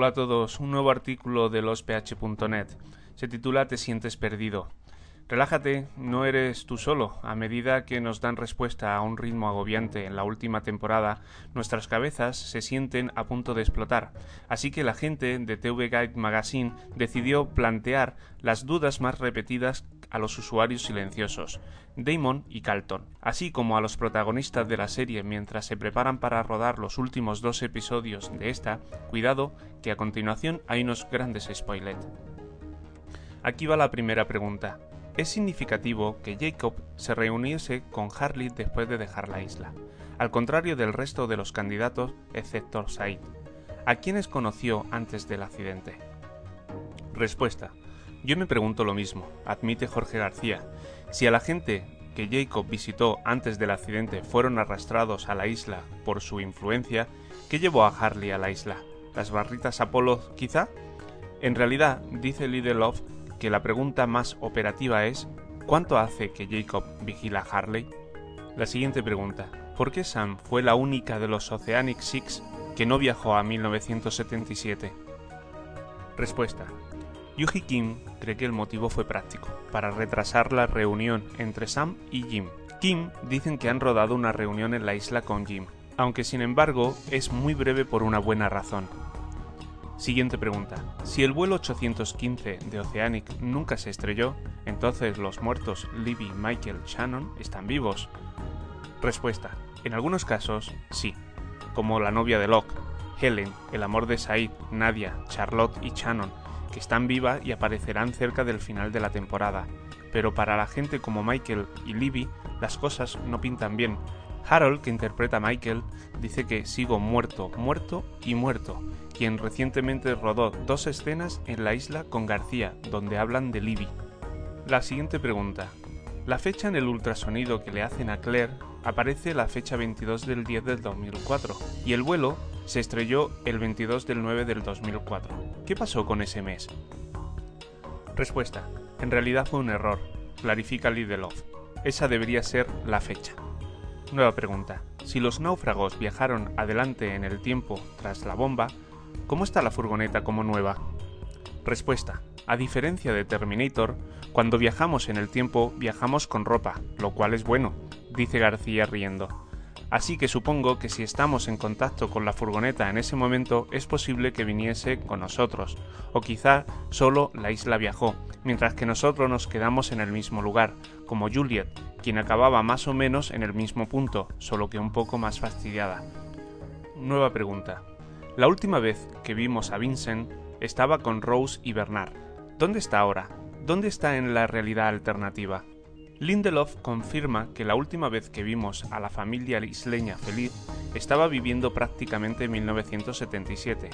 Hola a todos, un nuevo artículo de losph.net. Se titula Te sientes perdido. Relájate, no eres tú solo. A medida que nos dan respuesta a un ritmo agobiante en la última temporada, nuestras cabezas se sienten a punto de explotar. Así que la gente de TV Guide Magazine decidió plantear las dudas más repetidas a los usuarios silenciosos, Damon y Calton, así como a los protagonistas de la serie mientras se preparan para rodar los últimos dos episodios de esta, cuidado que a continuación hay unos grandes spoilers. Aquí va la primera pregunta. Es significativo que Jacob se reuniese con Harley después de dejar la isla, al contrario del resto de los candidatos excepto Said, a quienes conoció antes del accidente. Respuesta. Yo me pregunto lo mismo, admite Jorge García. Si a la gente que Jacob visitó antes del accidente fueron arrastrados a la isla por su influencia, ¿qué llevó a Harley a la isla? ¿Las barritas Apolo, quizá? En realidad, dice Lidloff que la pregunta más operativa es ¿cuánto hace que Jacob vigila a Harley? La siguiente pregunta, ¿por qué Sam fue la única de los Oceanic Six que no viajó a 1977? Respuesta. Yuji Kim cree que el motivo fue práctico, para retrasar la reunión entre Sam y Jim. Kim dicen que han rodado una reunión en la isla con Jim, aunque sin embargo es muy breve por una buena razón. Siguiente pregunta. Si el vuelo 815 de Oceanic nunca se estrelló, entonces los muertos Libby, Michael, Shannon están vivos. Respuesta. En algunos casos, sí, como la novia de Locke, Helen, el amor de Said, Nadia, Charlotte y Shannon, que están vivas y aparecerán cerca del final de la temporada. Pero para la gente como Michael y Libby, las cosas no pintan bien. Harold, que interpreta a Michael, dice que sigo muerto, muerto y muerto, quien recientemente rodó dos escenas en la isla con García, donde hablan de Libby. La siguiente pregunta. La fecha en el ultrasonido que le hacen a Claire aparece la fecha 22 del 10 del 2004 y el vuelo se estrelló el 22 del 9 del 2004. ¿Qué pasó con ese mes? Respuesta. En realidad fue un error, clarifica Lidloff. Esa debería ser la fecha. Nueva pregunta. Si los náufragos viajaron adelante en el tiempo tras la bomba, ¿cómo está la furgoneta como nueva? Respuesta. A diferencia de Terminator, cuando viajamos en el tiempo viajamos con ropa, lo cual es bueno, dice García riendo. Así que supongo que si estamos en contacto con la furgoneta en ese momento es posible que viniese con nosotros, o quizá solo la isla viajó, mientras que nosotros nos quedamos en el mismo lugar, como Juliet, quien acababa más o menos en el mismo punto, solo que un poco más fastidiada. Nueva pregunta. La última vez que vimos a Vincent estaba con Rose y Bernard. ¿Dónde está ahora? ¿Dónde está en la realidad alternativa? Lindelof confirma que la última vez que vimos a la familia isleña feliz estaba viviendo prácticamente en 1977,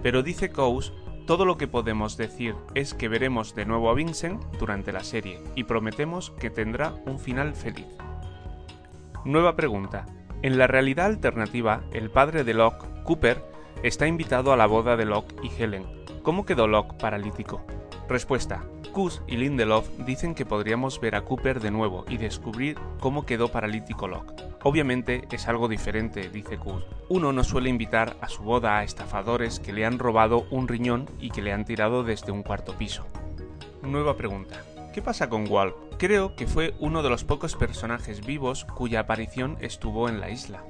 pero dice Coase todo lo que podemos decir es que veremos de nuevo a Vincent durante la serie y prometemos que tendrá un final feliz. Nueva pregunta. En la realidad alternativa, el padre de Locke, Cooper, está invitado a la boda de Locke y Helen. ¿Cómo quedó Locke paralítico? Respuesta. Kus y Lindelof dicen que podríamos ver a Cooper de nuevo y descubrir cómo quedó paralítico Locke. Obviamente es algo diferente, dice Kus. Uno no suele invitar a su boda a estafadores que le han robado un riñón y que le han tirado desde un cuarto piso. Nueva pregunta. ¿Qué pasa con Walt? Creo que fue uno de los pocos personajes vivos cuya aparición estuvo en la isla.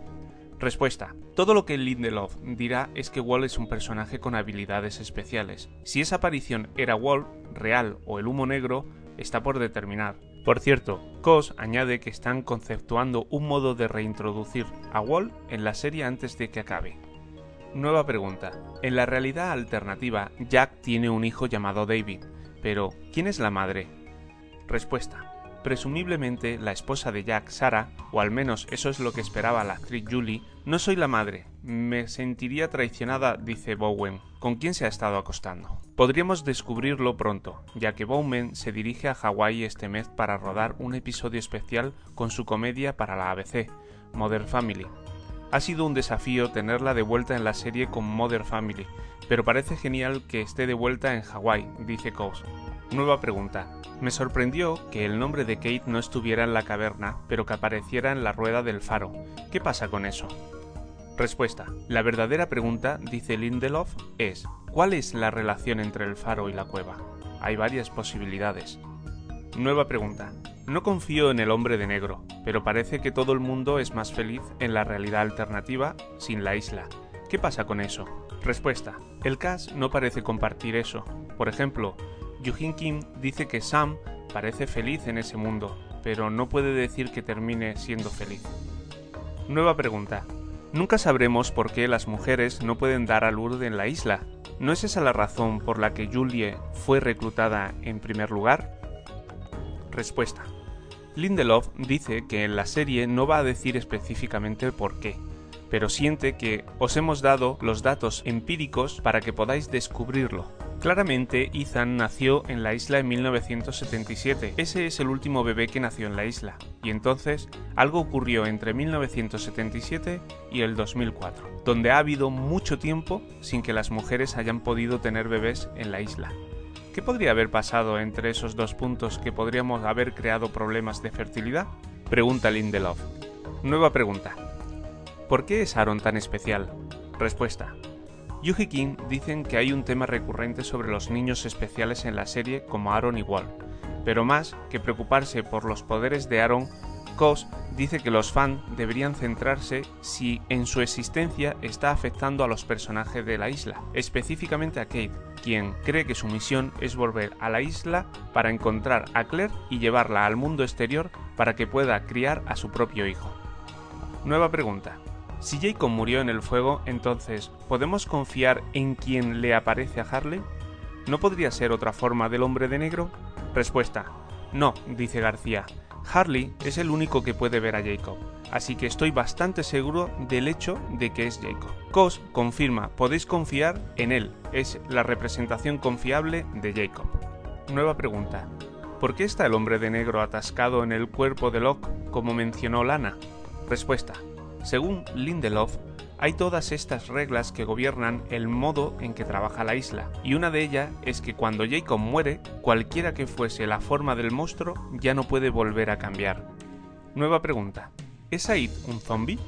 Respuesta. Todo lo que Lindelof dirá es que Wall es un personaje con habilidades especiales. Si esa aparición era Wall, real o el humo negro, está por determinar. Por cierto, Cos añade que están conceptuando un modo de reintroducir a Wall en la serie antes de que acabe. Nueva pregunta. En la realidad alternativa, Jack tiene un hijo llamado David, pero ¿quién es la madre? Respuesta presumiblemente la esposa de Jack, Sara, o al menos eso es lo que esperaba la actriz Julie, no soy la madre. Me sentiría traicionada, dice Bowen. ¿Con quién se ha estado acostando? Podríamos descubrirlo pronto, ya que Bowman se dirige a Hawái este mes para rodar un episodio especial con su comedia para la ABC, Mother Family. Ha sido un desafío tenerla de vuelta en la serie con Mother Family, pero parece genial que esté de vuelta en Hawái, dice Coase. Nueva pregunta. Me sorprendió que el nombre de Kate no estuviera en la caverna, pero que apareciera en la rueda del faro. ¿Qué pasa con eso? Respuesta. La verdadera pregunta, dice Lindelof, es ¿Cuál es la relación entre el faro y la cueva? Hay varias posibilidades. Nueva pregunta. No confío en el hombre de negro, pero parece que todo el mundo es más feliz en la realidad alternativa sin la isla. ¿Qué pasa con eso? Respuesta. El CAS no parece compartir eso. Por ejemplo, Yujin Kim dice que Sam parece feliz en ese mundo, pero no puede decir que termine siendo feliz. Nueva pregunta. Nunca sabremos por qué las mujeres no pueden dar a Lourdes en la isla. ¿No es esa la razón por la que Julie fue reclutada en primer lugar? Respuesta. Lindelof dice que en la serie no va a decir específicamente por qué, pero siente que os hemos dado los datos empíricos para que podáis descubrirlo. Claramente, Ethan nació en la isla en 1977. Ese es el último bebé que nació en la isla. Y entonces, algo ocurrió entre 1977 y el 2004, donde ha habido mucho tiempo sin que las mujeres hayan podido tener bebés en la isla. ¿Qué podría haber pasado entre esos dos puntos que podríamos haber creado problemas de fertilidad? Pregunta Lindelof. Nueva pregunta. ¿Por qué es Aaron tan especial? Respuesta. Yuji King dicen que hay un tema recurrente sobre los niños especiales en la serie como Aaron Walt, pero más que preocuparse por los poderes de Aaron, Cos dice que los fans deberían centrarse si en su existencia está afectando a los personajes de la isla, específicamente a Kate, quien cree que su misión es volver a la isla para encontrar a Claire y llevarla al mundo exterior para que pueda criar a su propio hijo. Nueva pregunta. Si Jacob murió en el fuego, entonces, ¿podemos confiar en quien le aparece a Harley? ¿No podría ser otra forma del hombre de negro? Respuesta. No, dice García. Harley es el único que puede ver a Jacob, así que estoy bastante seguro del hecho de que es Jacob. Cos confirma, podéis confiar en él, es la representación confiable de Jacob. Nueva pregunta. ¿Por qué está el hombre de negro atascado en el cuerpo de Locke como mencionó Lana? Respuesta. Según Lindelof, hay todas estas reglas que gobiernan el modo en que trabaja la isla, y una de ellas es que cuando Jacob muere, cualquiera que fuese la forma del monstruo ya no puede volver a cambiar. Nueva pregunta. ¿Es Aid un zombie?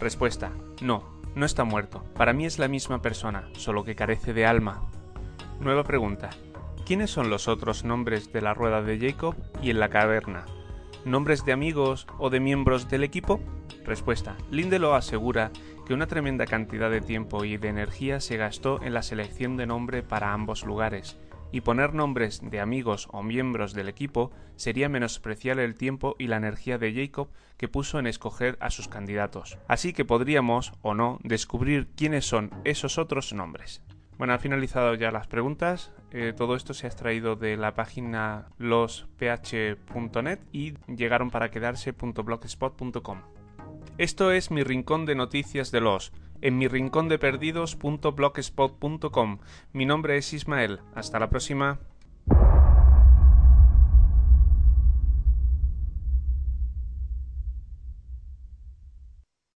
Respuesta. No, no está muerto. Para mí es la misma persona, solo que carece de alma. Nueva pregunta. ¿Quiénes son los otros nombres de la rueda de Jacob y en la caverna? ¿Nombres de amigos o de miembros del equipo? Respuesta. Lindelof asegura que una tremenda cantidad de tiempo y de energía se gastó en la selección de nombre para ambos lugares, y poner nombres de amigos o miembros del equipo sería menospreciar el tiempo y la energía de Jacob que puso en escoger a sus candidatos. Así que podríamos, o no, descubrir quiénes son esos otros nombres. Bueno, han finalizado ya las preguntas. Eh, todo esto se ha extraído de la página losph.net y llegaron para quedarse.blogspot.com. Esto es mi rincón de noticias de los en mi rincón de perdidos.blogspot.com. Mi nombre es Ismael. Hasta la próxima.